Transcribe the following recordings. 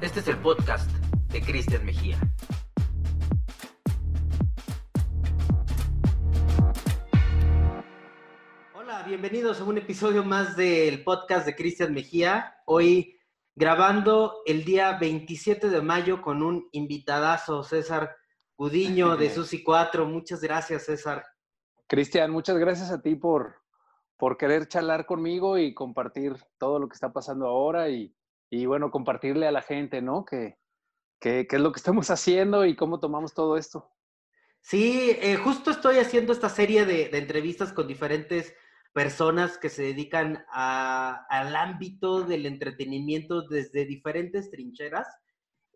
Este es el podcast de Cristian Mejía. Hola, bienvenidos a un episodio más del podcast de Cristian Mejía. Hoy grabando el día 27 de mayo con un invitadazo, César Gudiño de Susi 4. Muchas gracias, César. Cristian, muchas gracias a ti por, por querer charlar conmigo y compartir todo lo que está pasando ahora y, y bueno, compartirle a la gente, ¿no? Que, qué es lo que estamos haciendo y cómo tomamos todo esto. Sí, eh, justo estoy haciendo esta serie de, de entrevistas con diferentes personas que se dedican al ámbito del entretenimiento desde diferentes trincheras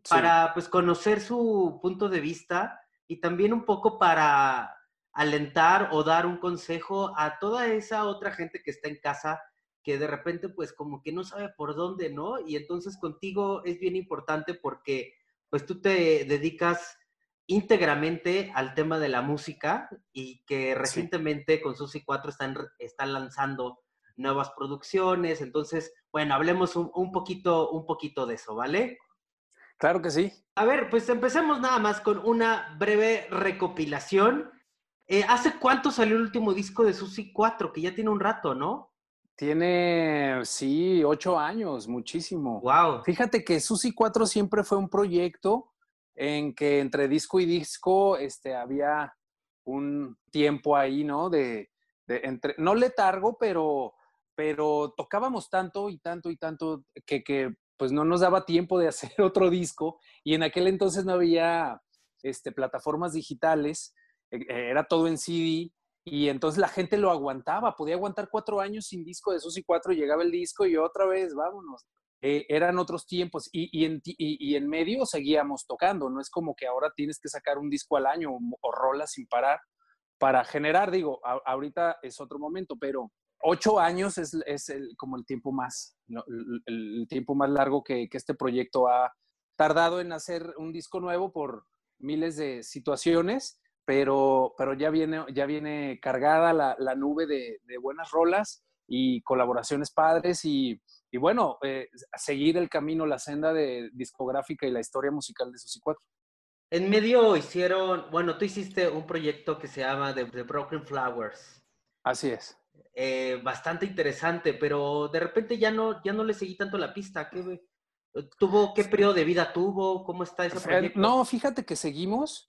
para pues conocer su punto de vista y también un poco para alentar o dar un consejo a toda esa otra gente que está en casa que de repente pues como que no sabe por dónde, ¿no? Y entonces contigo es bien importante porque pues tú te dedicas íntegramente al tema de la música y que recientemente con Susi 4 están, están lanzando nuevas producciones. Entonces, bueno, hablemos un, poquito, un poquito de eso, ¿vale? Claro que sí. A ver, pues empecemos nada más con una breve recopilación. Eh, ¿Hace cuánto salió el último disco de Susi 4? Que ya tiene un rato, ¿no? Tiene, sí, ocho años, muchísimo. Wow. Fíjate que Susi 4 siempre fue un proyecto en que entre disco y disco este, había un tiempo ahí, ¿no? De, entre, no letargo, pero, pero tocábamos tanto y tanto y tanto que, que, pues no nos daba tiempo de hacer otro disco y en aquel entonces no había este, plataformas digitales, era todo en CD y entonces la gente lo aguantaba, podía aguantar cuatro años sin disco de y cuatro, llegaba el disco y otra vez, vámonos. Eh, eran otros tiempos y, en, medio seguíamos tocando, no es como que ahora tienes que sacar un disco al año o, rolas sin parar para generar, digo, ahorita es otro momento, pero ocho años es, es el, como el tiempo más, el, tiempo más largo que, este proyecto ha tardado en hacer un disco nuevo por miles de situaciones, pero, pero ya, viene, ya viene cargada la, la nube de, de buenas rolas y colaboraciones padres y y bueno, eh, seguir el camino, la senda de discográfica y la historia musical de Susi 4. En medio hicieron, bueno, tú hiciste un proyecto que se llama The, Broken Flowers. Así es. Eh, bastante interesante, pero de repente ya no, ya no le seguí tanto la pista. ¿Qué, tuvo, ¿Qué periodo de vida tuvo? ¿Cómo está ese proyecto? No, fíjate que seguimos,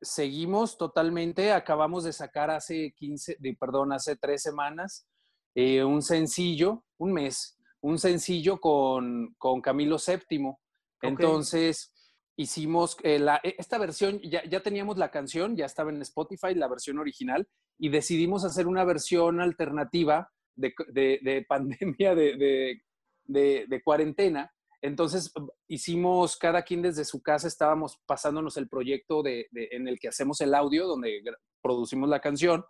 seguimos totalmente. Acabamos de sacar hace 15, perdón, hace tres semanas eh, un sencillo, un mes, un sencillo con, Camilo VII. Entonces, hicimos eh, la, e, esta versión, ya, ya, teníamos la canción, ya estaba en Spotify, la versión original, y decidimos hacer una versión alternativa de, pandemia, de, de, cuarentena. Entonces, hicimos cada quien desde su casa, estábamos pasándonos el proyecto en el que hacemos el audio, donde producimos la canción,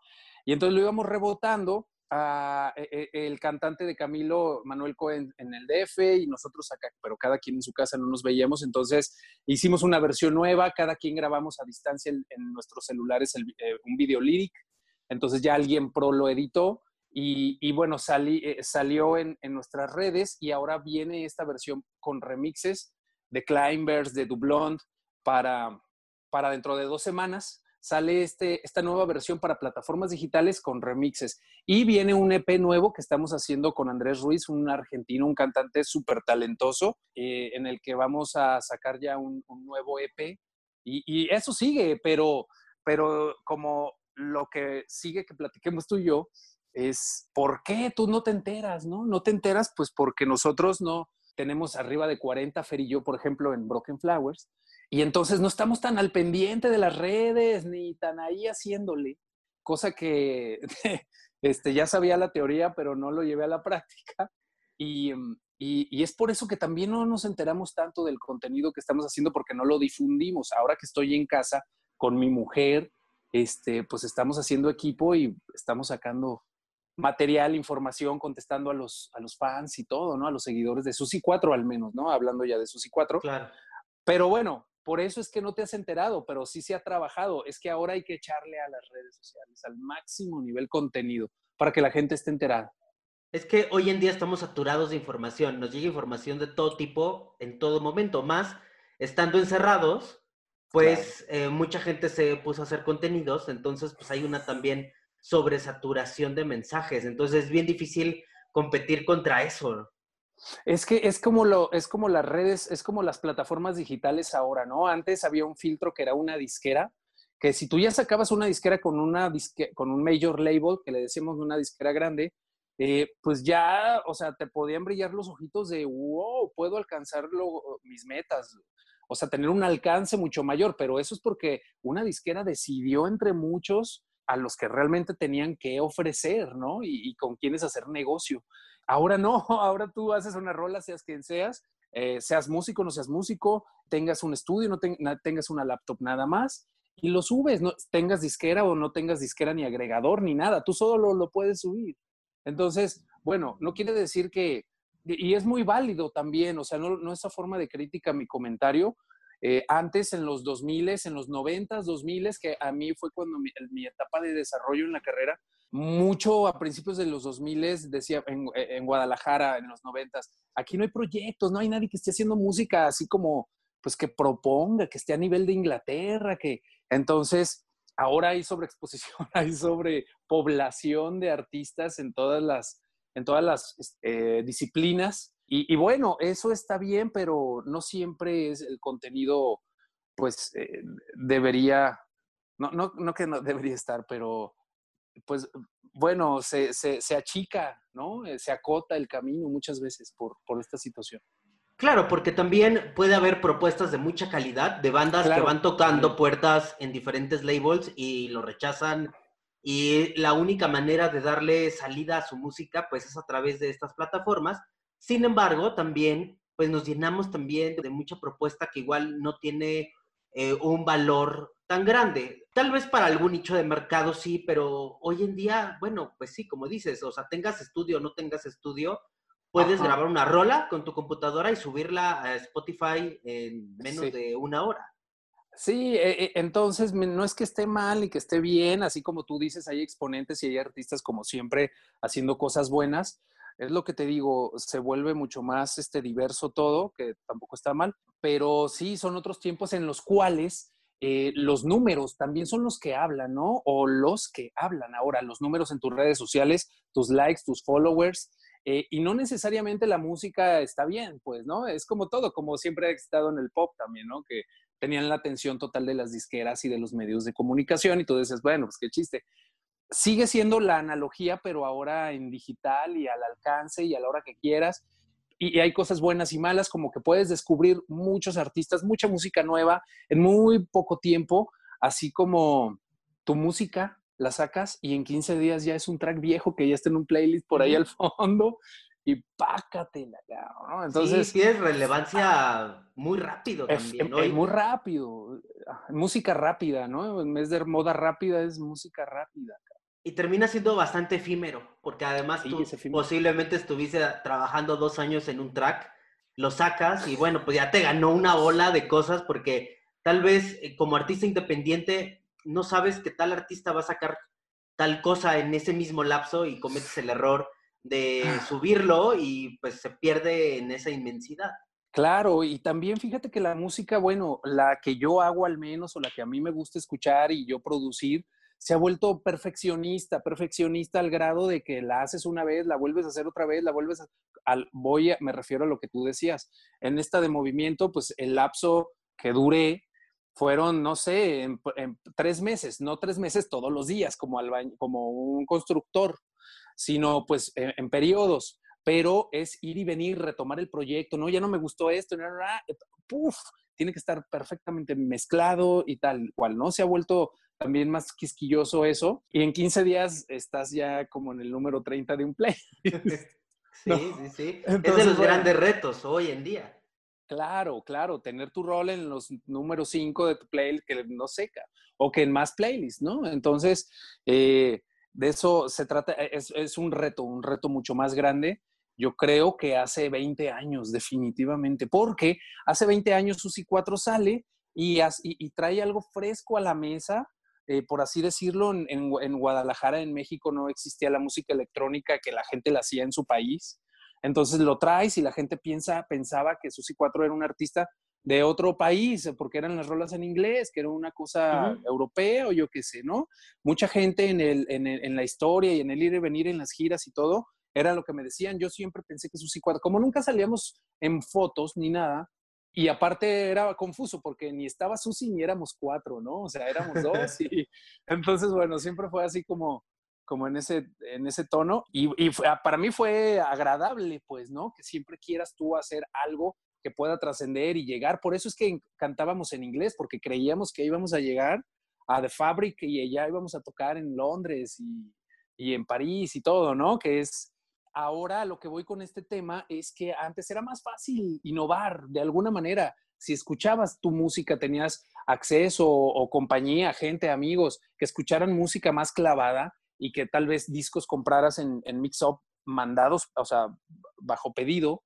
y entonces lo íbamos rebotando e, e, el cantante de Camilo, Manuel Cohen, en el DF y nosotros acá, pero cada quien en su casa no nos veíamos. Entonces hicimos una versión nueva, cada quien grabamos a distancia en, nuestros celulares eh, un video lyric. Entonces ya alguien pro lo editó y, bueno, eh, salió en, nuestras redes y ahora viene esta versión con remixes de Climbers, de Dublond, para, para dentro de dos semanas sale este, esta nueva versión para plataformas digitales con remixes. Y viene un EP nuevo que estamos haciendo con Andrés Ruiz, un argentino, un cantante súper talentoso, eh, en el que vamos a sacar ya un, nuevo EP. Y, eso sigue, pero, pero como lo que sigue que platiquemos tú y yo es por qué tú no te enteras, ¿no? No te enteras, pues porque nosotros no tenemos arriba de 40, Fer y yo, por ejemplo, en Broken Flowers, y entonces no estamos tan al pendiente de las redes ni tan ahí haciéndole, cosa que este, ya sabía la teoría, pero no lo llevé a la práctica. Mm, y, y, es por eso que también no nos enteramos tanto del contenido que estamos haciendo porque no lo difundimos. Ahora que estoy en casa con mi mujer, este, pues estamos haciendo equipo y estamos sacando material, información, contestando a los, a los fans y todo, ¿no? A los seguidores de Susi 4 al menos, ¿no? Hablando ya de Susi 4. Claro. Pero bueno, por eso es que no te has enterado, pero sí se ha trabajado. Es que ahora hay que echarle a las redes sociales al máximo nivel contenido para que la gente esté enterada. Es que hoy en día estamos saturados de información, nos llega información de todo tipo en todo momento, más estando encerrados, pues eh, mucha gente se puso a hacer contenidos, entonces pues hay una también sobresaturación de mensajes, entonces es bien difícil competir contra eso. Es que es como lo, es como las redes, es como las plataformas digitales ahora, ¿no? Antes había un filtro que era una disquera, que si tú ya sacabas una disquera con una con un major label, que le decimos una disquera grande, eh, pues ya, o sea, te podían brillar los ojitos de, wow, puedo alcanzar mis metas, o sea, tener un alcance mucho mayor, pero eso es porque una disquera decidió entre muchos a los que realmente tenían que ofrecer, ¿no? Y, con quienes hacer negocio. Ahora no, ahora tú haces una rola, seas quien seas, eh, seas músico, no seas músico, tengas un estudio, no tengas una laptop nada más, y lo subes, no tengas disquera o no tengas disquera ni agregador ni nada, tú solo lo, puedes subir. Entonces, bueno, no quiere decir que, y es muy válido también, o sea, no, no esa forma de crítica mi comentario, eh, antes, en los 2000, en los 90, 2000, que a mí fue cuando mi, mi, etapa de desarrollo en la carrera, mucho a principios de los 2000 decía en, en, Guadalajara, en los 90, aquí no hay proyectos, no hay nadie que esté haciendo música así como, pues que proponga, que esté a nivel de Inglaterra, que entonces ahora hay sobreexposición, hay sobrepoblación de artistas en todas las, en todas las eh, disciplinas y, bueno, eso está bien, pero no siempre es el contenido, pues eh, debería, no, no, no que no debería estar, pero pues bueno, se, se, se, achica, ¿no? Eh, se acota el camino muchas veces por, por, esta situación. Claro, porque también puede haber propuestas de mucha calidad, de bandas que van tocando puertas en diferentes labels y lo rechazan. Y la única manera de darle salida a su música, pues es a través de estas plataformas. Sin embargo, también, pues nos llenamos también de mucha propuesta que igual no tiene eh, un valor tan grande. Tal vez para algún nicho de mercado sí, pero hoy en día, bueno, pues sí, como dices, o sea, tengas estudio o no tengas estudio, puedes grabar una rola con tu computadora y subirla a Spotify en menos de una hora. Sí, e, e, entonces no es que esté mal y que esté bien, así como tú dices, hay exponentes y hay artistas como siempre haciendo cosas buenas, es lo que te digo, se vuelve mucho más este, diverso todo, que tampoco está mal, pero sí son otros tiempos en los cuales eh, los números también son los que hablan, ¿no? O los que hablan ahora, los números en tus redes sociales, tus likes, tus followers, eh, y no necesariamente la música está bien, pues, ¿no? Es como todo, como siempre ha estado en el pop también, ¿no? Que tenían la atención total de las disqueras y de los medios de comunicación y tú dices, bueno, pues qué chiste sigue siendo la analogía, pero ahora en digital y al alcance y a la hora que quieras. Y, hay cosas buenas y malas, como que puedes descubrir muchos artistas, mucha música nueva en muy poco tiempo, así como tu música la sacas y en 15 días ya es un track viejo que ya está en un playlist por ahí al fondo y pácatela, ¿no? Entonces, sí, es relevancia muy rápido también, ¿no? muy rápido, música rápida, ¿no? En vez de moda rápida es música rápida. Y termina siendo bastante efímero, porque además tú posiblemente estuviste trabajando dos años en un track, lo sacas y bueno, pues ya te ganó una ola de cosas porque tal vez eh, como artista independiente no sabes que tal artista va a sacar tal cosa en ese mismo lapso y cometes el error de ah. subirlo y pues se pierde en esa inmensidad. Claro, y también fíjate que la música, bueno, la que yo hago al menos o la que a mí me gusta escuchar y yo producir, se ha vuelto perfeccionista, perfeccionista al grado de que la haces una vez, la vuelves a hacer otra vez, la vuelves a... Al, voy me refiero a lo que tú decías. En esta de movimiento, pues el lapso que duré fueron, no sé, en, tres meses, no tres meses todos los días como, como un constructor, sino pues en, periodos pero es ir y venir, retomar el proyecto, no, ya no me gustó esto, no, puf, tiene que estar perfectamente mezclado y tal cual, ¿no? Se ha vuelto también más quisquilloso eso. Y en 15 días estás ya como en el número 30 de un play. sí, sí, sí. es de los grandes retos hoy en día. Claro, claro, tener tu rol en los números 5 de tu play que no seca o que en más playlists, ¿no? Entonces, eh, de eso se trata, e, es, es, un reto, un reto mucho más grande. Yo creo que hace 20 años, definitivamente, porque hace 20 años Susi 4 sale y, y, y trae algo fresco a la mesa eh, por así decirlo, en, en, Guadalajara, en México, no existía la música electrónica que la gente la hacía en su país. Entonces lo traes y la gente piensa, pensaba que Susi 4 era un artista de otro país, porque eran las rolas en inglés, que era una cosa europea o yo qué sé, ¿no? Mucha gente en, el, en, en, la historia y en el ir y venir en las giras y todo, era lo que me decían. Yo siempre pensé que Susi 4, como nunca salíamos en fotos ni nada, y aparte era confuso porque ni estaba Susi ni éramos cuatro, ¿no? O sea, éramos dos. y entonces, bueno, siempre fue así como, como en ese, en ese tono. Y, y ah, para mí fue agradable, pues, ¿no? Que siempre quieras tú hacer algo que pueda trascender y llegar. Por eso es que cantábamos en inglés, porque creíamos que íbamos a llegar a The Fabric y ya íbamos a tocar en Londres y, y en París y todo, ¿no? Que es ahora lo que voy con este tema es que antes era más fácil innovar de alguna manera. Si escuchabas tu música, tenías acceso o, compañía, gente, amigos, que escucharan música más clavada y que tal vez discos compraras en, mix-up mandados, o sea, bajo pedido,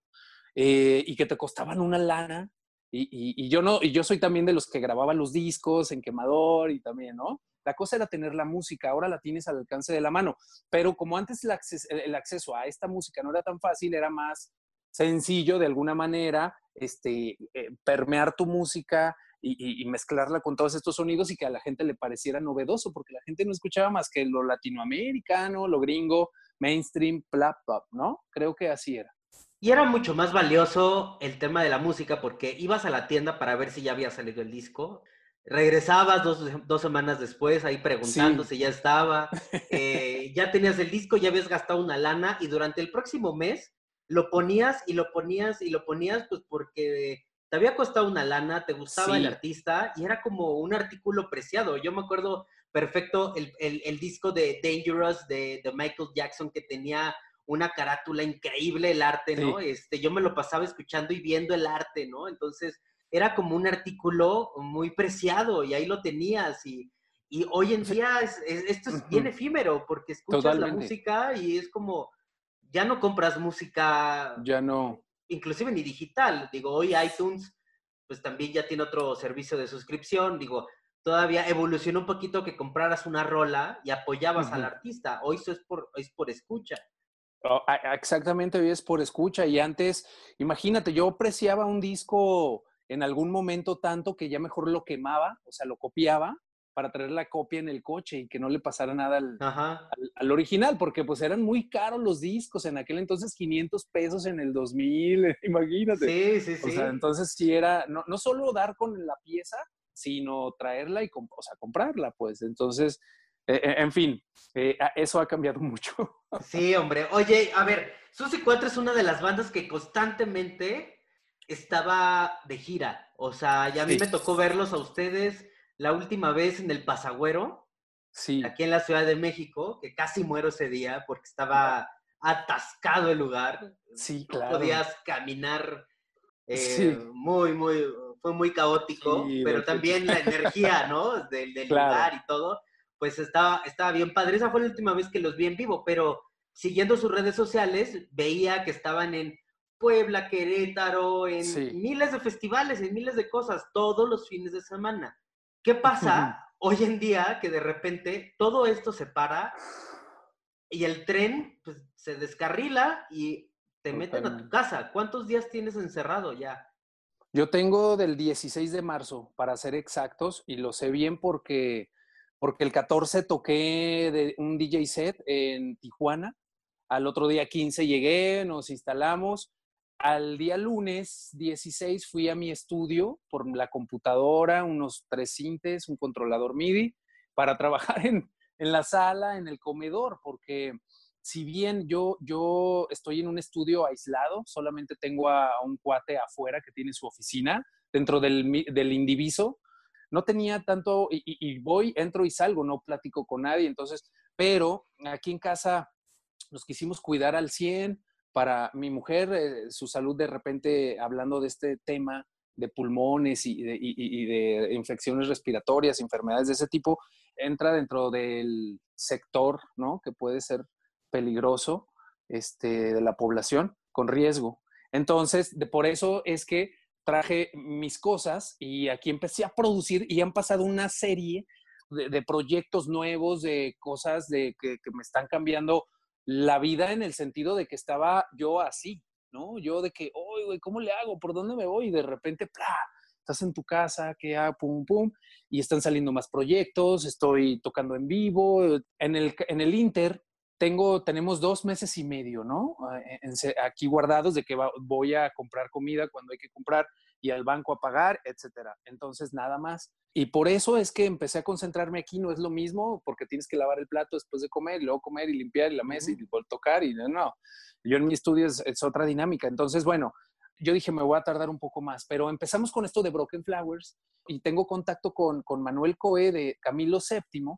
eh, y que te costaban una lana. Y, y, yo no, y yo soy también de los que grababa los discos en quemador y también, ¿no? La cosa era tener la música, ahora la tienes al alcance de la mano. Pero como antes el, acceso, a esta música no era tan fácil, era más sencillo de alguna manera este, eh, permear tu música y, mezclarla con todos estos sonidos y que a la gente le pareciera novedoso, porque la gente no escuchaba más que lo latinoamericano, lo gringo, mainstream, plap, plap, ¿no? Creo que así era. Y era mucho más valioso el tema de la música porque ibas a la tienda para ver si ya había salido el disco regresabas dos, semanas después ahí preguntando si ya estaba, eh, ya tenías el disco, ya habías gastado una lana y durante el próximo mes lo ponías y lo ponías y lo ponías pues porque te había costado una lana, te gustaba el artista y era como un artículo preciado. Yo me acuerdo perfecto el, el, disco de Dangerous de, de, Michael Jackson que tenía una carátula increíble el arte, ¿no? Este, yo me lo pasaba escuchando y viendo el arte, ¿no? Entonces era como un artículo muy preciado y ahí lo tenías y, y hoy en día esto es bien efímero porque escuchas la música y es como, ya no compras música. Ya no. Inclusive ni digital. Digo, hoy iTunes pues también ya tiene otro servicio de suscripción. Digo, todavía evolucionó un poquito que compraras una rola y apoyabas al artista. Hoy eso es por, es por escucha. Oh, exactamente, hoy es por escucha. Y antes, imagínate, yo apreciaba un disco en algún momento tanto que ya mejor lo quemaba, o sea, lo copiaba para traer la copia en el coche y que no le pasara nada al, original, porque pues eran muy caros los discos en aquel entonces, 500 pesos en el 2000, imagínate. Sí, sí, sí. O sea, entonces sí era, no, no solo dar con la pieza, sino traerla y, o sea, comprarla, pues. Entonces, eh, en fin, eh, eso ha cambiado mucho. Sí, hombre. Oye, a ver, Susi 4 es una de las bandas que constantemente estaba de gira. O sea, ya a mí me tocó verlos a ustedes la última vez en el Pasagüero. Sí. Aquí en la Ciudad de México, que casi muero ese día porque estaba atascado el lugar. Sí, claro. No podías caminar. Eh, muy, muy, fue muy caótico, pero también la energía, ¿no? Del, lugar y todo, pues estaba, estaba bien padre. Esa fue la última vez que los vi en vivo, pero siguiendo sus redes sociales, veía que estaban en Puebla, Querétaro, en miles de festivales, en miles de cosas, todos los fines de semana. ¿Qué pasa hoy en día que de repente todo esto se para y el tren pues, se descarrila y te meten a tu casa? ¿Cuántos días tienes encerrado ya? Yo tengo del 16 de marzo, para ser exactos, y lo sé bien porque, porque el 14 toqué de un DJ set en Tijuana. Al otro día 15 llegué, nos instalamos al día lunes 16 fui a mi estudio por la computadora, unos tres cintes, un controlador MIDI, para trabajar en, la sala, en el comedor, porque si bien yo, yo estoy en un estudio aislado, solamente tengo a, un cuate afuera que tiene su oficina dentro del, del indiviso, no tenía tanto, y, voy, entro y salgo, no platico con nadie, entonces, pero aquí en casa nos quisimos cuidar al 100, para mi mujer, eh, su salud de repente, hablando de este tema de pulmones y de, infecciones respiratorias, enfermedades de ese tipo, entra dentro del sector, ¿no? Que puede ser peligroso este, de la población con riesgo. Entonces, por eso es que traje mis cosas y aquí empecé a producir y han pasado una serie de, proyectos nuevos, de cosas de que, me están cambiando la vida en el sentido de que estaba yo así, ¿no? Yo de que, oye, güey, ¿cómo le hago? ¿Por dónde me voy? Y de repente, ¡plá! estás en tu casa, que ah, pum, pum, y están saliendo más proyectos, estoy tocando en vivo. En el, en el Inter tengo, tenemos dos meses y medio, ¿no? Ah, aquí guardados de que voy a comprar comida cuando hay que comprar y al banco a pagar, etcétera. Entonces, nada más. Y por eso es que empecé a concentrarme aquí, no es lo mismo, porque tienes que lavar el plato después de comer, y luego comer y limpiar la mesa y volver a tocar, y no, yo en mi estudio es, es, otra dinámica. Entonces, bueno, yo dije, me voy a tardar un poco más, pero empezamos con esto de Broken Flowers y tengo contacto con, con Manuel Coe de Camilo VII,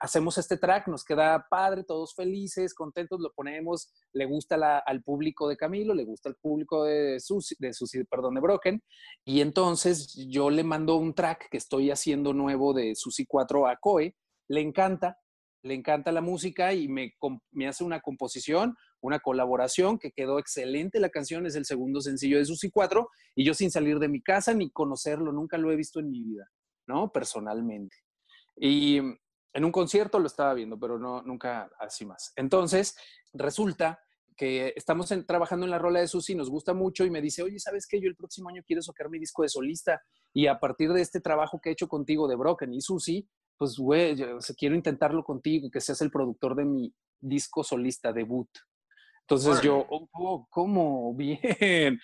hacemos este track, nos queda padre, todos felices, contentos, lo ponemos, le gusta al público de Camilo, le gusta al público de Susi, de Susi, perdón, de Broken, y entonces yo le mando un track que estoy haciendo nuevo de Susi 4 a Coe, le encanta, le encanta la música y me, me hace una composición, una colaboración que quedó excelente. La canción es el segundo sencillo de Susi 4 y yo sin salir de mi casa ni conocerlo, nunca lo he visto en mi vida, ¿no? Personalmente. Y en un concierto lo estaba viendo, pero no, nunca así más. Entonces, resulta que estamos trabajando en la rola de Susi, nos gusta mucho y me dice, oye, ¿sabes qué? Yo el próximo año quiero sacar mi disco de solista y a partir de este trabajo que he hecho contigo de Broken y Susi, pues, güey, quiero intentarlo contigo, que seas el productor de mi disco solista debut. Entonces yo, oh, oh, ¿cómo? Bien.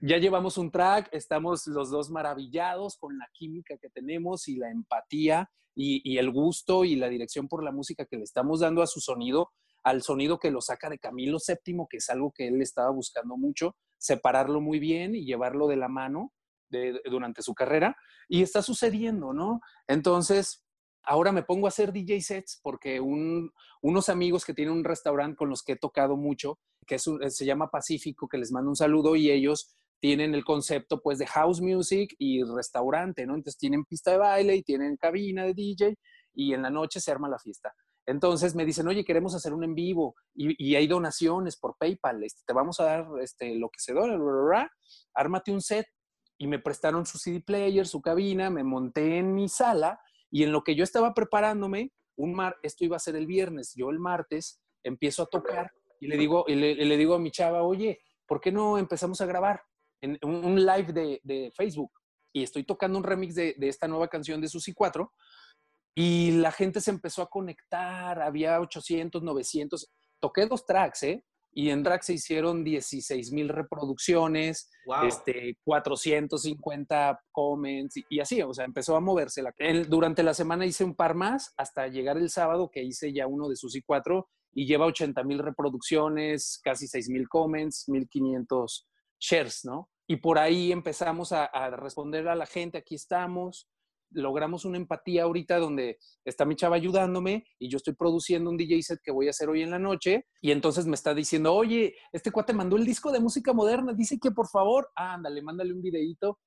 Ya llevamos un track, estamos los dos maravillados con la química que tenemos y la empatía y, el gusto y la dirección por la música que le estamos dando a su sonido, al sonido que lo saca de Camilo VII, que es algo que él estaba buscando mucho, separarlo muy bien y llevarlo de la mano durante su carrera. Y está sucediendo, ¿no? Entonces, ahora me pongo a hacer DJ sets porque unos amigos que tienen un restaurante con los que he tocado mucho, que se llama Pacífico, que les mando un saludo y ellos tienen el concepto pues de house music y restaurante, ¿no? Entonces tienen pista de baile y tienen cabina de DJ y en la noche se arma la fiesta. Entonces me dicen, oye, queremos hacer un en vivo y, hay donaciones por PayPal, este, te vamos a dar este, lo que se dona, ármate un set. Y me prestaron su CD player, su cabina, me monté en mi sala y en lo que yo estaba preparándome, un mar, esto iba a ser el viernes, yo el martes empiezo a tocar y le digo, le digo a mi chava, oye, ¿por qué no empezamos a grabar? en un live de, Facebook y estoy tocando un remix de, esta nueva canción de Susi 4 y la gente se empezó a conectar, había 800, 900, toqué dos tracks, ¿eh? Y en track se hicieron 16 mil reproducciones, este, 450 comments y, así, o sea, empezó a moverse. La... durante la semana hice un par más hasta llegar el sábado que hice ya uno de Susi 4 y lleva 80 mil reproducciones, casi 6 mil comments, 1500 shares, ¿no? Y por ahí empezamos a, responder a la gente, aquí estamos, logramos una empatía ahorita donde está mi chava ayudándome y yo estoy produciendo un DJ set que voy a hacer hoy en la noche y entonces me está diciendo, oye, este cuate mandó el disco de música moderna, dice que por favor, ándale, mándale un videito,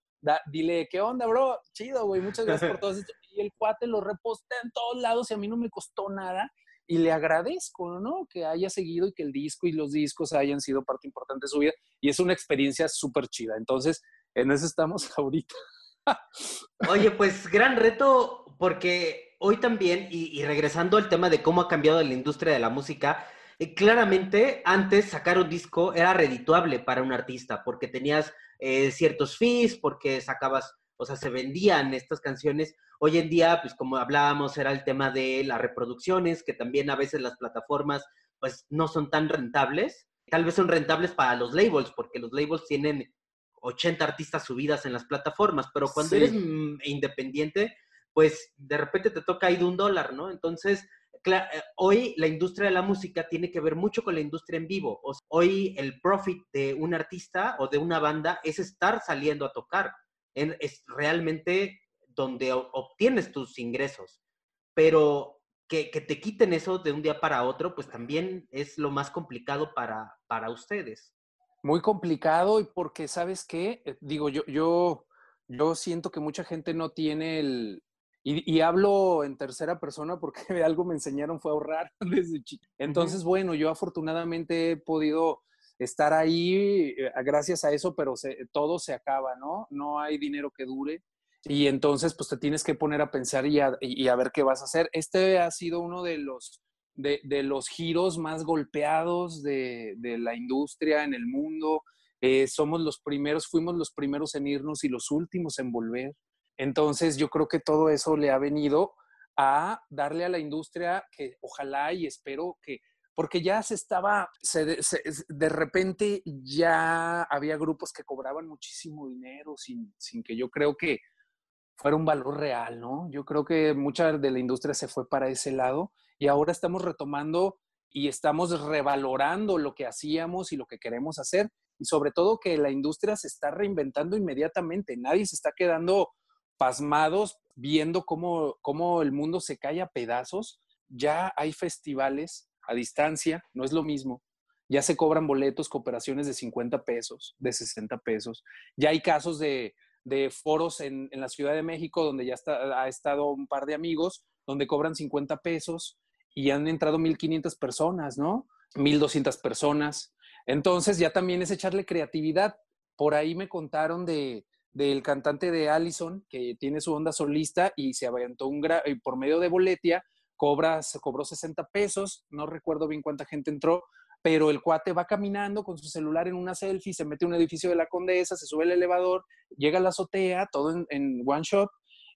dile, ¿qué onda, bro? Chido, güey, muchas gracias por todo esto. Y el cuate lo reposté en todos lados y a mí no me costó nada y le agradezco, ¿no? Que haya seguido y que el disco y los discos hayan sido parte importante de su vida y es una experiencia súper chida. Entonces, en eso estamos ahorita. Oye, pues gran reto porque hoy también, y, regresando al tema de cómo ha cambiado la industria de la música, eh, claramente antes sacar un disco era redituable para un artista porque tenías eh, ciertos fees, porque sacabas o sea, se vendían estas canciones. Hoy en día, pues como hablábamos, era el tema de las reproducciones, que también a veces las plataformas, pues no son tan rentables. Tal vez son rentables para los labels, porque los labels tienen 80 artistas subidas en las plataformas, pero cuando eres independiente, pues de repente te toca ahí de un dólar, ¿no? Entonces, eh, hoy la industria de la música tiene que ver mucho con la industria en vivo. hoy el profit de un artista o de una banda es estar saliendo a tocar es realmente donde obtienes tus ingresos. Pero que, te quiten eso de un día para otro, pues también es lo más complicado para, para ustedes. Muy complicado y porque, ¿sabes qué? Eh, digo, yo, yo, yo siento que mucha gente no tiene el... Y, hablo en tercera persona porque algo me enseñaron fue ahorrar desde chico. Entonces, bueno, yo afortunadamente he podido estar ahí eh, gracias a eso, pero todo se acaba, ¿no? No hay dinero que dure. y entonces pues te tienes que poner a pensar y a, ver qué vas a hacer. Este ha sido uno de los, de, los giros más golpeados de, la industria en el mundo. Eh, somos los primeros, fuimos los primeros en irnos y los últimos en volver. Entonces yo creo que todo eso le ha venido a darle a la industria que ojalá y espero que porque ya se estaba, de repente ya había grupos que cobraban muchísimo dinero sin, sin, que yo creo que fuera un valor real, ¿no? Yo creo que mucha de la industria se fue para ese lado y ahora estamos retomando y estamos revalorando lo que hacíamos y lo que queremos hacer y sobre todo que la industria se está reinventando inmediatamente, nadie se está quedando pasmados viendo cómo, cómo el mundo se cae a pedazos, ya hay festivales a distancia, no es lo mismo. Ya se cobran boletos, cooperaciones de 50 pesos, de 60 pesos. Ya hay casos de, foros en, la Ciudad de México donde ya está, ha estado un par de amigos, donde cobran 50 pesos y han entrado 1.500 personas, ¿no? 1.200 personas. Entonces ya también es echarle creatividad. Por ahí me contaron de, del cantante de Allison, que tiene su onda solista y se aventó un por medio de Boletia, cobra, se cobró 60 pesos, no recuerdo bien cuánta gente entró, pero el cuate va caminando con su celular en una selfie, se mete a un edificio de la Condesa, se sube el elevador, llega a la azotea, todo en, one shot,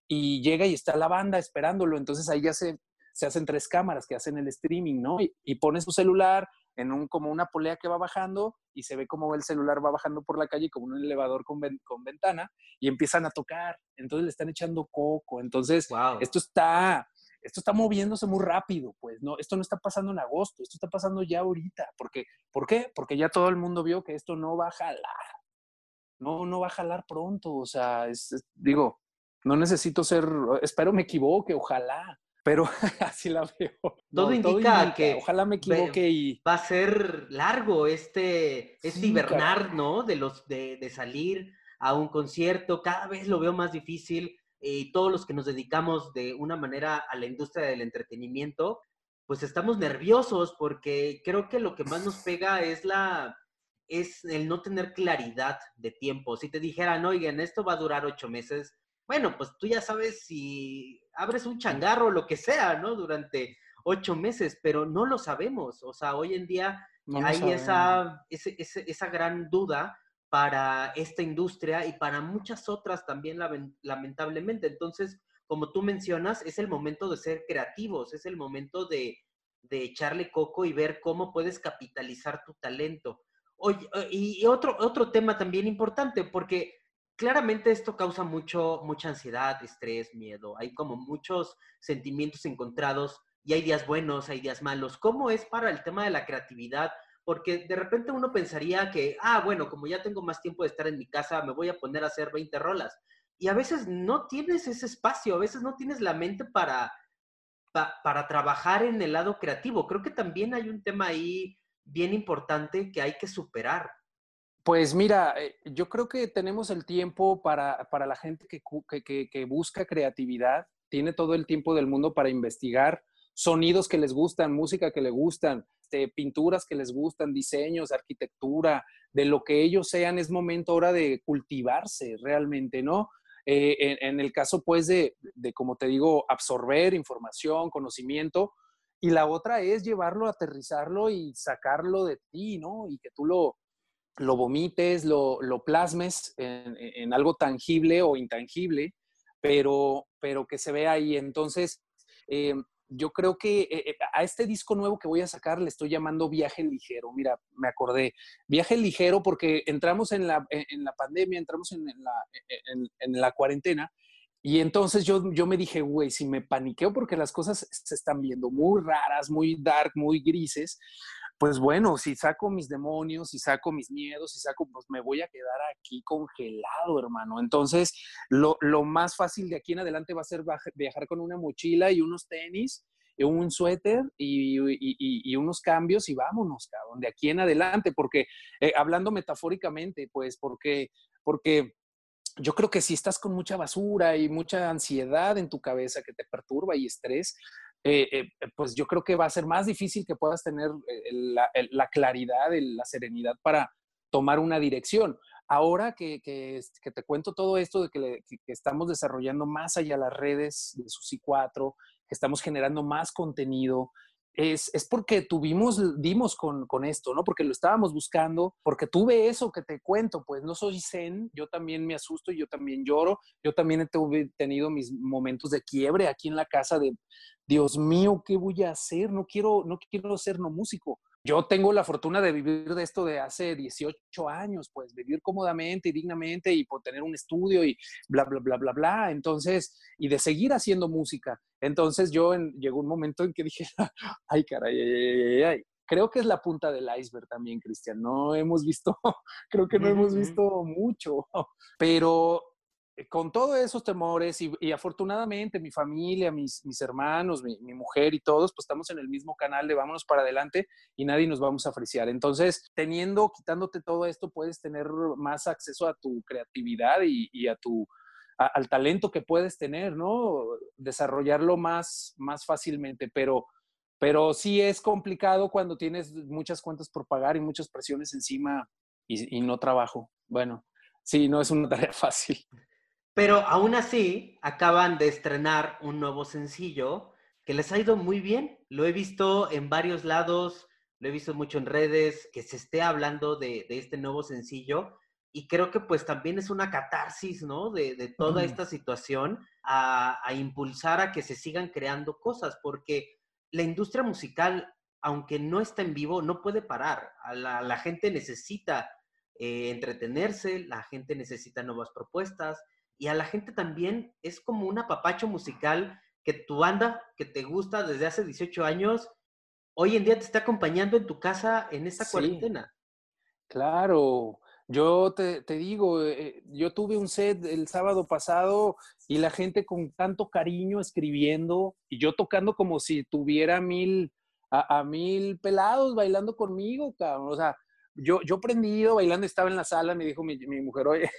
y llega y está la banda esperándolo. Entonces ahí ya se, se hacen tres cámaras que hacen el streaming, ¿no? Y, y pone su celular en un, como una polea que va bajando y se ve como el celular va bajando por la calle como un elevador con, con ventana y empiezan a tocar. Entonces le están echando coco. Entonces, esto está esto está moviéndose muy rápido, pues no, esto no está pasando en agosto, esto está pasando ya ahorita. Porque, ¿Por qué? Porque ya todo el mundo vio que esto no va a jalar. No, no va a jalar pronto. O sea, digo, no necesito ser, espero me equivoque, ojalá. Pero así la veo. Todo, indica, que ojalá me equivoque y va a ser largo este, este hibernar, ¿no? De los de, de salir a un concierto, cada vez lo veo más difícil y todos los que nos dedicamos de una manera a la industria del entretenimiento, pues estamos nerviosos porque creo que lo que más nos pega es la es el no tener claridad de tiempo. Si te dijeran, oigan, esto va a durar ocho meses, bueno, pues tú ya sabes si abres un changarro o lo que sea, ¿no? Durante ocho meses, pero no lo sabemos. O sea, hoy en día hay esa, esa gran duda para esta industria y para muchas otras también lamentablemente. Entonces, como tú mencionas, es el momento de ser creativos, es el momento de, echarle coco y ver cómo puedes capitalizar tu talento. Oye, eh, y otro, otro tema también importante, porque claramente esto causa mucho, mucha ansiedad, estrés, miedo. Hay como muchos sentimientos encontrados y hay días buenos, hay días malos. ¿Cómo es para el tema de la creatividad? porque de repente uno pensaría que, ah, bueno, como ya tengo más tiempo de estar en mi casa, me voy a poner a hacer 20 rolas. Y a veces no tienes ese espacio, a veces no tienes la mente para, para trabajar en el lado creativo. Creo que también hay un tema ahí bien importante que hay que superar. Pues mira, eh, yo creo que tenemos el tiempo para, para la gente que, que, que busca creatividad, tiene todo el tiempo del mundo para investigar sonidos que les gustan, música que les gustan, este, pinturas que les gustan, diseños, arquitectura, de lo que ellos sean, es momento ahora de cultivarse realmente, ¿no? Eh, en, el caso, pues, de, como te digo, absorber información, conocimiento, y la otra es llevarlo, aterrizarlo y sacarlo de ti, ¿no? Y que tú lo, lo vomites, lo, lo plasmes en, algo tangible o intangible, pero, pero que se vea ahí. Entonces, eh, yo creo que eh, eh, a este disco nuevo que voy a sacar le estoy llamando Viaje Ligero. Mira, me acordé. Viaje Ligero porque entramos en la, en la pandemia, entramos en la, en, la cuarentena. Y entonces yo, yo me dije, güey, si me paniqueo porque las cosas se están viendo muy raras, muy dark, muy grises, pues bueno, si saco mis demonios, si saco mis miedos, si saco, pues me voy a quedar aquí congelado, hermano. Entonces, lo, más fácil de aquí en adelante va a ser viajar con una mochila y unos tenis, y un suéter y, unos cambios y vámonos, cabrón, de aquí en adelante, porque eh, hablando metafóricamente, pues porque, porque yo creo que si estás con mucha basura y mucha ansiedad en tu cabeza que te perturba y estrés, eh, eh, pues yo creo que va a ser más difícil que puedas tener eh, la, claridad, la serenidad para tomar una dirección. ahora que, te cuento todo esto de que, estamos desarrollando más allá las redes de Susi 4, que estamos generando más contenido, es, es, porque tuvimos, dimos con, con, esto, ¿no? Porque lo estábamos buscando, porque tuve eso que te cuento, pues no soy zen, yo también me asusto, yo también lloro, yo también he tenido mis momentos de quiebre aquí en la casa de, Dios mío, ¿qué voy a hacer? No quiero, no quiero ser no músico yo tengo la fortuna de vivir de esto de hace 18 años, pues vivir cómodamente y dignamente y por tener un estudio y bla, bla, bla, bla, bla. Entonces, y de seguir haciendo música. Entonces yo llegó un momento en que dije, ay, caray, ay, ay, Creo que es la punta del iceberg también, Cristian. No hemos visto, creo que no hemos visto mucho, pero con todos esos temores y, afortunadamente mi familia, mis, mis hermanos, mi, mujer y todos, pues estamos en el mismo canal de vámonos para adelante y nadie nos vamos a friciar. Entonces, teniendo, quitándote todo esto, puedes tener más acceso a tu creatividad y, a tu, al talento que puedes tener, ¿no? Desarrollarlo más, más fácilmente, pero, pero sí es complicado cuando tienes muchas cuentas por pagar y muchas presiones encima y, y no trabajo. Bueno, sí, no es una tarea fácil. Pero aún así, acaban de estrenar un nuevo sencillo que les ha ido muy bien. Lo he visto en varios lados, lo he visto mucho en redes, que se esté hablando de, este nuevo sencillo. Y creo que pues también es una catarsis, ¿no? De, toda esta situación a, impulsar a que se sigan creando cosas, porque la industria musical, aunque no está en vivo, no puede parar. la, gente necesita eh, entretenerse, la gente necesita nuevas propuestas, y a la gente también es como un apapacho musical que tu banda, que te gusta desde hace 18 años, hoy en día te está acompañando en tu casa en esta cuarentena. Claro, yo te, digo, eh, yo tuve un set el sábado pasado y la gente con tanto cariño escribiendo y yo tocando como si tuviera mil, a, mil pelados bailando conmigo, cabrón. O sea, yo, yo prendido, bailando, estaba en la sala, me dijo mi, mi mujer, oye,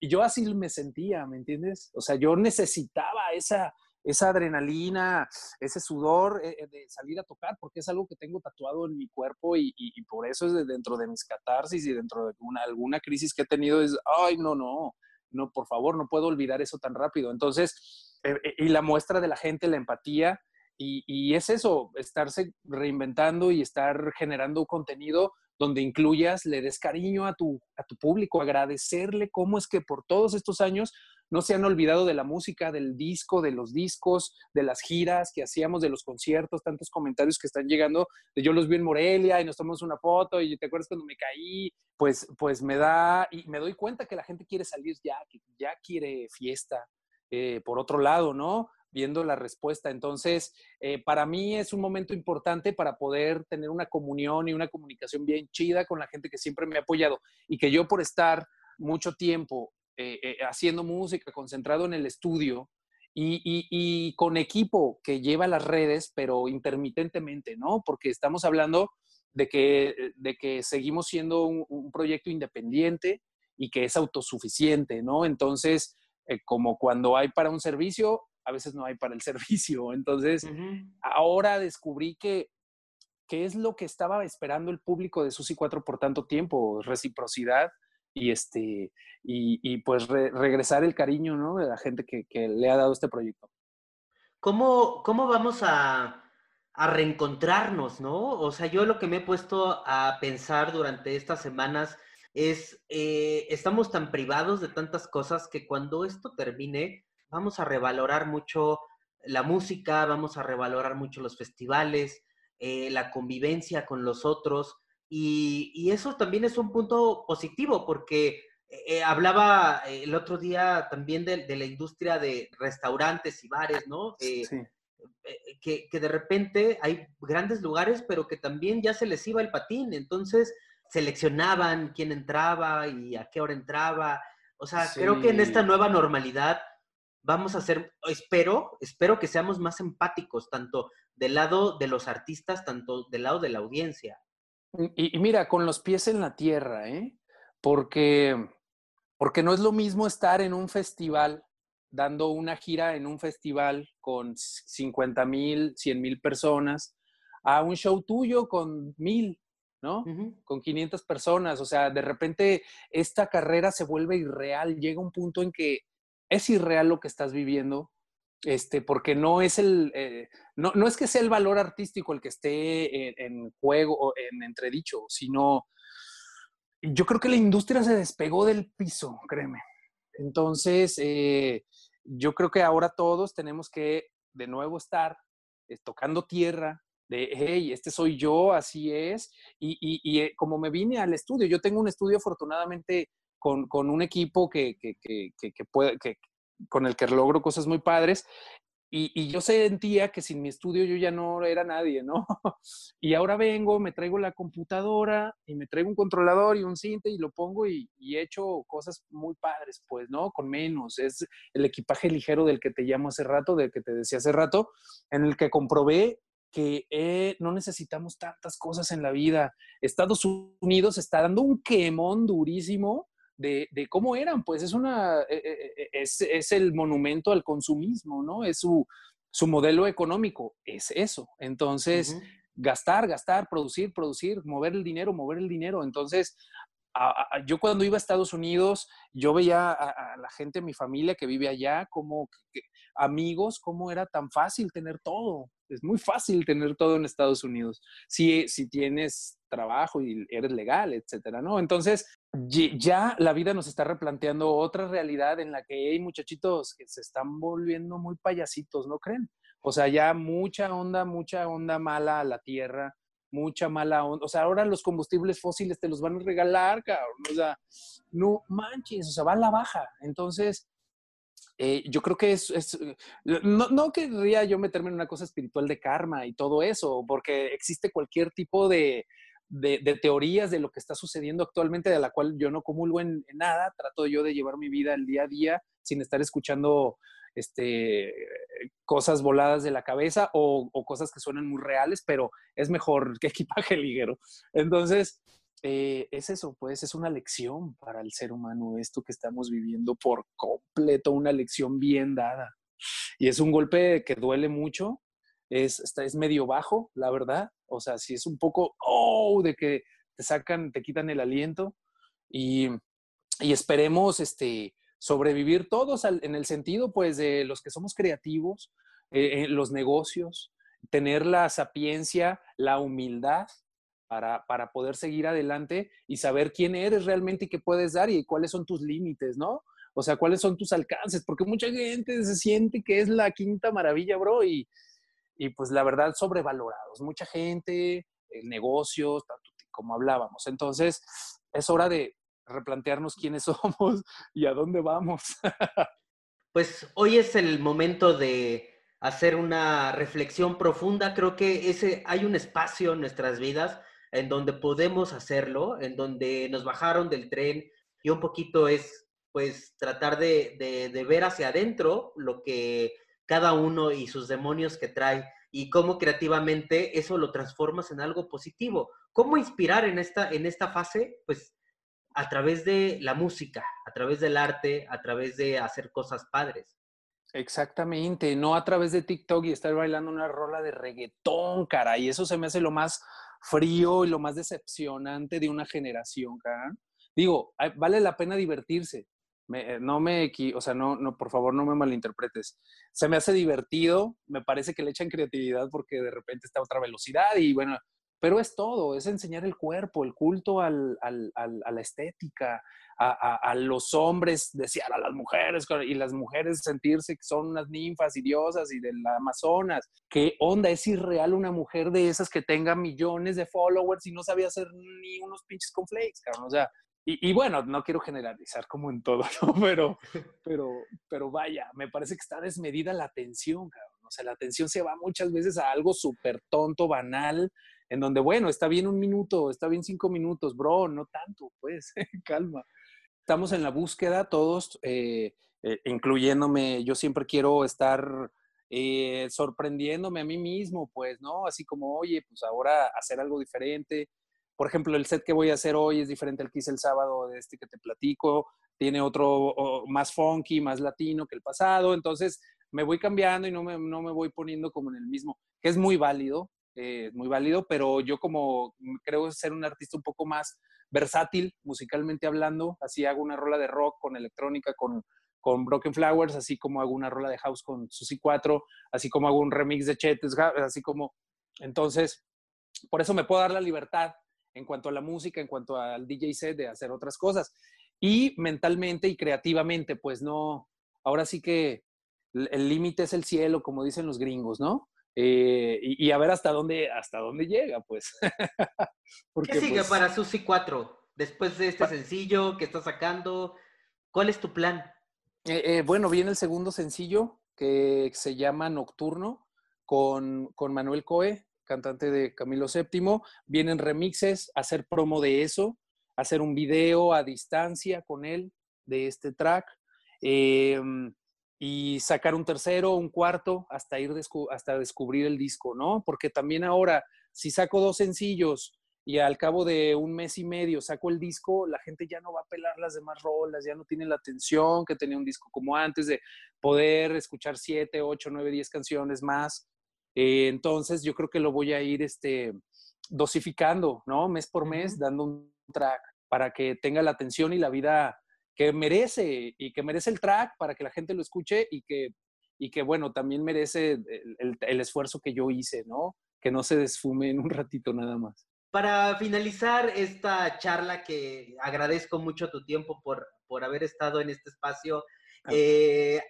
y yo así me sentía, ¿me entiendes? O sea, yo necesitaba esa, esa adrenalina, ese sudor eh, eh, de salir a tocar, porque es algo que tengo tatuado en mi cuerpo y, por eso es dentro de mis catarsis y dentro de una, alguna crisis que he tenido, es, ay, no, no, no, por favor, no puedo olvidar eso tan rápido. Entonces, eh, y la muestra de la gente, la empatía, y, y, es eso, estarse reinventando y estar generando contenido donde incluyas, le des cariño a tu, a tu público, agradecerle cómo es que por todos estos años no se han olvidado de la música, del disco, de los discos, de las giras que hacíamos, de los conciertos, tantos comentarios que están llegando, de yo los vi en Morelia y nos tomamos una foto y te acuerdas cuando me caí, pues, pues me da, y me doy cuenta que la gente quiere salir ya, que ya quiere fiesta. Eh, por otro lado, ¿no? Viendo la respuesta. Entonces, eh, para mí es un momento importante para poder tener una comunión y una comunicación bien chida con la gente que siempre me ha apoyado y que yo por estar mucho tiempo eh, eh, haciendo música, concentrado en el estudio y, con equipo que lleva las redes, pero intermitentemente, ¿no? Porque estamos hablando de que, de que seguimos siendo un, proyecto independiente y que es autosuficiente, ¿no? Entonces, como cuando hay para un servicio, a veces no hay para el servicio. Entonces, ahora descubrí que qué es lo que estaba esperando el público de Susi 4 por tanto tiempo, reciprocidad y este y, pues regresar el cariño ¿no? de la gente que, le ha dado este proyecto. ¿Cómo, cómo vamos a, a, reencontrarnos, no? O sea, yo lo que me he puesto a pensar durante estas semanas es, eh, estamos tan privados de tantas cosas que cuando esto termine, vamos a revalorar mucho la música, vamos a revalorar mucho los festivales, eh, la convivencia con los otros. Y, eso también es un punto positivo porque eh, hablaba el otro día también de, la industria de restaurantes y bares, ¿no? sí. que, que, de repente hay grandes lugares, pero que también ya se les iba el patín. Entonces seleccionaban quién entraba y a qué hora entraba. O sea, creo que en esta nueva normalidad vamos a ser, espero, espero que seamos más empáticos, tanto del lado de los artistas, tanto del lado de la audiencia. Y, mira, con los pies en la tierra, ¿eh? Porque, porque no es lo mismo estar en un festival, dando una gira en un festival con 50 mil, 100 mil personas, a un show tuyo con mil. ¿no? Con 500 personas, o sea, de repente esta carrera se vuelve irreal, llega un punto en que es irreal lo que estás viviendo, este, porque no es el, eh, no, no, es que sea el valor artístico el que esté en, juego o en entredicho, sino yo creo que la industria se despegó del piso, créeme. Entonces, eh, yo creo que ahora todos tenemos que de nuevo estar eh, tocando tierra, de, hey, este soy yo, así es. Y, y, y, como me vine al estudio, yo tengo un estudio afortunadamente con, con un equipo que, que, que, que, puede, con el que logro cosas muy padres. Y, y, yo sentía que sin mi estudio yo ya no era nadie, ¿no? Y ahora vengo, me traigo la computadora y me traigo un controlador y un cinte y lo pongo y, y he hecho cosas muy padres, pues, ¿no? Con menos. Es el equipaje ligero del que te llamo hace rato, del que te decía hace rato, en el que comprobé que eh, no necesitamos tantas cosas en la vida. Estados Unidos está dando un quemón durísimo de, cómo eran, pues es una, e, e, e, es, es, el monumento al consumismo, ¿no? Es su, su modelo económico, es eso. Entonces, gastar, gastar, producir, producir, mover el dinero, mover el dinero. Entonces, yo cuando iba a Estados Unidos, yo veía a, la gente, mi familia que vive allá, como amigos, cómo era tan fácil tener todo. Es muy fácil tener todo en Estados Unidos, si, si tienes trabajo y eres legal, etcétera, ¿no? Entonces, ya la vida nos está replanteando otra realidad en la que hay muchachitos que se están volviendo muy payasitos, ¿no creen? O sea, ya mucha onda, mucha onda mala a la tierra, mucha mala onda. O sea, ahora los combustibles fósiles te los van a regalar, cabrón. O sea, no manches, o sea, va a la baja. Entonces, eh, yo creo que es, es no, no, querría yo meterme en una cosa espiritual de karma y todo eso, porque existe cualquier tipo de, de, teorías de lo que está sucediendo actualmente, de la cual yo no comulgo en, nada, trato yo de llevar mi vida el día a día sin estar escuchando este, cosas voladas de la cabeza o, cosas que suenan muy reales, pero es mejor que equipaje ligero. Entonces, eh, es eso, pues es una lección para el ser humano esto que estamos viviendo por completo, una lección bien dada. Y es un golpe que duele mucho, es, es medio bajo, la verdad. O sea, si es un poco, oh, de que te sacan, te quitan el aliento y, y esperemos este, sobrevivir todos en el sentido, pues, de los que somos creativos, eh, en los negocios, tener la sapiencia, la humildad para, para, poder seguir adelante y saber quién eres realmente y qué puedes dar y cuáles son tus límites, ¿no? O sea, cuáles son tus alcances, porque mucha gente se siente que es la quinta maravilla, bro, y, y pues la verdad sobrevalorados. Mucha gente, negocios, tanto como hablábamos. Entonces, es hora de replantearnos quiénes somos y a dónde vamos. pues hoy es el momento de hacer una reflexión profunda. Creo que ese, hay un espacio en nuestras vidas en donde podemos hacerlo, en donde nos bajaron del tren y un poquito es pues tratar de, de ver hacia adentro lo que cada uno y sus demonios que trae y cómo creativamente eso lo transformas en algo positivo. ¿Cómo inspirar en esta, en esta fase? Pues a través de la música, a través del arte, a través de hacer cosas padres. Exactamente, no a través de TikTok y estar bailando una rola de reggaetón, cara, y eso se me hace lo más frío y lo más decepcionante de una generación, cara. Digo, vale la pena divertirse, eh, no me, o sea, no, no, por favor, no me malinterpretes. Se me hace divertido, me parece que le echan creatividad porque de repente está a otra velocidad y bueno, pero es todo, es enseñar el cuerpo, el culto al, al, a la estética, a, los hombres desear a las mujeres y las mujeres sentirse que son unas ninfas y diosas y del Amazonas. ¿Qué onda? Es irreal una mujer de esas que tenga millones de followers y no sabía hacer ni unos pinches conflakes, cabrón. O sea, y, bueno, no quiero generalizar como en todo. Pero, pero, pero vaya, me parece que está desmedida la atención, cabrón. O sea, la atención se va muchas veces a algo súper tonto, banal, en donde, bueno, está bien un minuto, está bien cinco minutos, bro, no tanto, pues, calma. Estamos en la búsqueda todos, eh, eh, incluyéndome, yo siempre quiero estar eh, sorprendiéndome a mí mismo, pues, ¿no? Así como, oye, pues ahora hacer algo diferente, por ejemplo, el set que voy a hacer hoy es diferente al que hice el sábado de este que te platico, tiene otro más funky, más latino que el pasado, entonces me voy cambiando y no me, no me voy poniendo como en el mismo, que es muy válido, eh, muy válido, pero yo como creo ser un artista un poco más versátil, musicalmente hablando, así hago una rola de rock con electrónica, con, con Broken Flowers, así como hago una rola de house con Susi 4, así como hago un remix de Chetes, así como, entonces, por eso me puedo dar la libertad en cuanto a la música, en cuanto al DJ set, de hacer otras cosas. Y mentalmente y creativamente, pues no, ahora sí que el límite es el cielo, como dicen los gringos, ¿no? Eh, y, a ver hasta dónde, hasta dónde llega, pues. ¿Qué sigue pues para Susi 4? Después de este sencillo que está sacando, ¿cuál es tu plan? Eh, eh, bueno, viene el segundo sencillo que se llama Nocturno con, con Manuel Coe, cantante de Camilo VII. Vienen remixes, hacer promo de eso, hacer un video a distancia con él de este track. Eh, y sacar un tercero, un cuarto, hasta ir hasta descubrir el disco, ¿no? Porque también ahora, si saco dos sencillos y al cabo de un mes y medio saco el disco, la gente ya no va a pelar las demás rolas, ya no tiene la atención que tenía un disco como antes de poder escuchar siete, ocho, nueve, diez canciones más. Eh, entonces, yo creo que lo voy a ir este, dosificando, ¿no? Mes por mes, dando un track para que tenga la atención y la vida que merece y que merece el track para que la gente lo escuche y que, y que bueno, también merece el, esfuerzo que yo hice, ¿no? Que no se desfume en un ratito nada más. Para finalizar esta charla, que agradezco mucho tu tiempo por, por haber estado en este espacio, eh,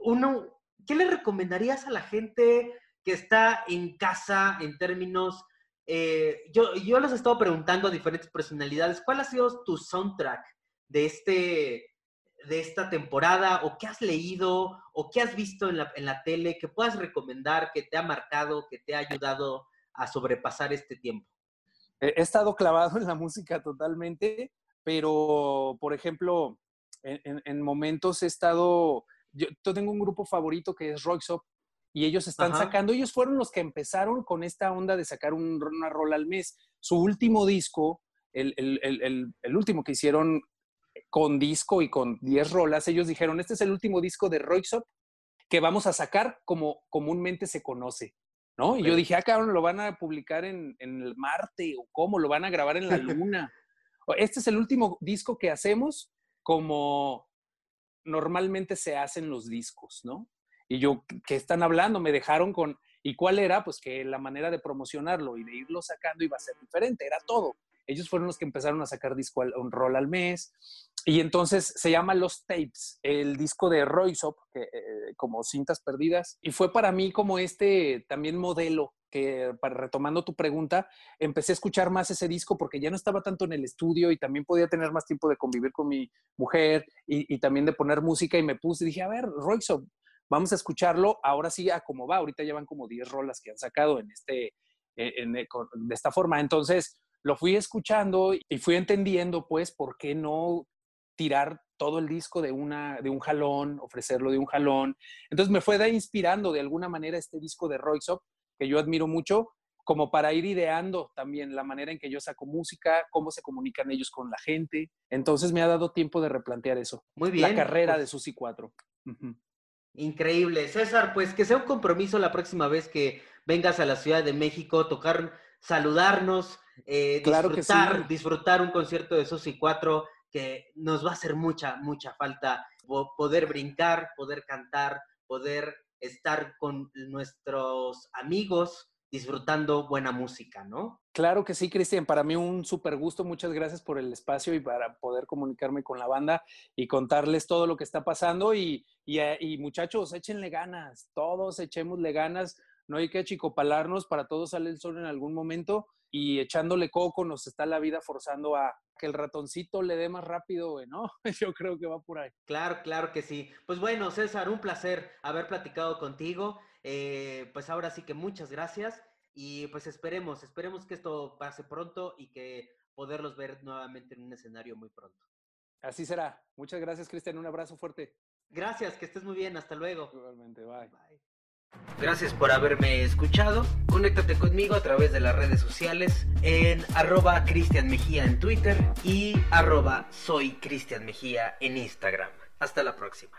uno, ¿qué le recomendarías a la gente que está en casa en términos... Eh, yo, yo les he estado preguntando a diferentes personalidades, ¿cuál ha sido tu soundtrack de, este, de esta temporada o qué has leído o qué has visto en la, en la tele que puedas recomendar, que te ha marcado, que te ha ayudado a sobrepasar este tiempo? He estado clavado en la música totalmente, pero por ejemplo, en, momentos he estado, yo, tengo un grupo favorito que es Roixop y ellos están sacando, ellos fueron los que empezaron con esta onda de sacar un, una rola al mes. Su último disco, el, el, el, el, último que hicieron con disco y con 10 rolas, ellos dijeron, este es el último disco de Roixop que vamos a sacar como comúnmente se conoce, ¿no? Y yo dije, ah, cabrón, lo van a publicar en, en el Marte o cómo, lo van a grabar en la Luna. este es el último disco que hacemos como normalmente se hacen los discos, ¿no? Y yo, ¿qué están hablando? Me dejaron con, ¿y cuál era? Pues que la manera de promocionarlo y de irlo sacando iba a ser diferente, era todo. Ellos fueron los que empezaron a sacar disco un rol al mes. Y entonces se llama Los Tapes, el disco de Royce que, eh, como cintas perdidas. Y fue para mí como este también modelo que, para retomando tu pregunta, empecé a escuchar más ese disco porque ya no estaba tanto en el estudio y también podía tener más tiempo de convivir con mi mujer y, también de poner música y me puse dije, a ver, Royce vamos a escucharlo, ahora sí a cómo va, ahorita llevan como 10 rolas que han sacado en este, en, de esta forma. Entonces, lo fui escuchando y fui entendiendo, pues, por qué no tirar todo el disco de, una, de un jalón, ofrecerlo de un jalón. Entonces me fue inspirando de alguna manera este disco de Royce que yo admiro mucho, como para ir ideando también la manera en que yo saco música, cómo se comunican ellos con la gente. Entonces me ha dado tiempo de replantear eso. Muy bien. La carrera de Susi 4. Increíble. César, pues que sea un compromiso la próxima vez que vengas a la Ciudad de México, tocar, saludarnos, eh, disfrutar, disfrutar un concierto de Susi 4 que nos va a hacer mucha, mucha falta poder brincar, poder cantar, poder estar con nuestros amigos disfrutando buena música, ¿no? Claro que sí, Cristian. Para mí un súper gusto. Muchas gracias por el espacio y para poder comunicarme con la banda y contarles todo lo que está pasando. Y, y, eh, y muchachos, échenle ganas. Todos echémosle ganas. No hay que achicopalarnos. Para todos sale el sol en algún momento y echándole coco nos está la vida forzando a que el ratoncito le dé más rápido, güey, ¿no? Yo creo que va por ahí. Claro, claro que sí. Pues bueno, César, un placer haber platicado contigo. Eh, pues ahora sí que muchas gracias y pues esperemos, esperemos que esto pase pronto y que poderlos ver nuevamente en un escenario muy pronto. Así será. Muchas gracias, Cristian. Un abrazo fuerte. Gracias, que estés muy bien. Hasta luego. Igualmente, bye. Bye. Gracias por haberme escuchado. Conéctate conmigo a través de las redes sociales en arroba Cristian Mejía en Twitter y arroba soy Cristian Mejía en Instagram. Hasta la próxima.